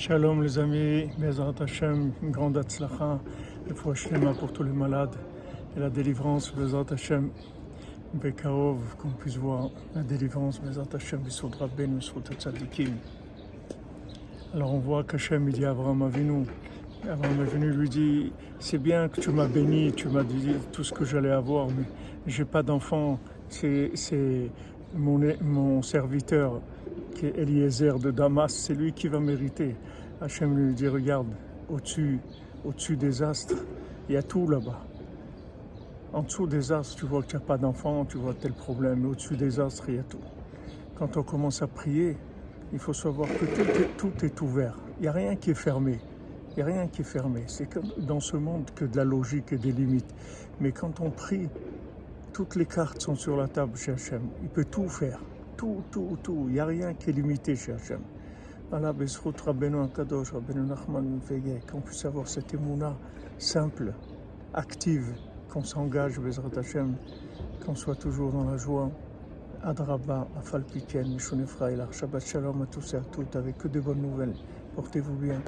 Shalom les amis, Bezrat Hashem, une grande atzlacha, le shlema pour tous les malades et la délivrance, Bezrat Hashem, Bekarov, qu'on puisse voir la délivrance, Bezrat Hashem, Bissoud Rabben, Bissoud Tzadikim. Alors on voit qu'Hachem il dit à Abraham Avinu, Abraham Avinu lui dit, c'est bien que tu m'as béni, tu m'as dit tout ce que j'allais avoir, mais j'ai pas d'enfant, c'est c'est mon, mon serviteur Eliezer de Damas, c'est lui qui va mériter. Hachem lui dit, regarde, au-dessus au-dessus des astres, il y a tout là-bas. En dessous des astres, tu vois que tu n'as pas d'enfant, tu vois tel problème, au-dessus des astres, il y a tout. Quand on commence à prier, il faut savoir que tout est, ouvert. Il n'y a rien qui est fermé. Il n'y a rien qui est fermé. C'est dans ce monde que de la logique et des limites. Mais quand on prie, toutes les cartes sont sur la table chez Hachem. Il peut tout faire. Tout, tout, tout. Il n'y a rien qui est limité chez Hachem. Voilà, Bezrut Rabbeinu Akadosh, Rabbeinu Nachman Veye, qu'on puisse avoir cette émouna simple, active, qu'on s'engage, Bezrat Hachem, qu'on soit toujours dans la joie. Adraba, Afalpiken, Mishone Frailar, Shabbat Shalom à tous et à toutes, avec que de bonnes nouvelles. Portez-vous bien.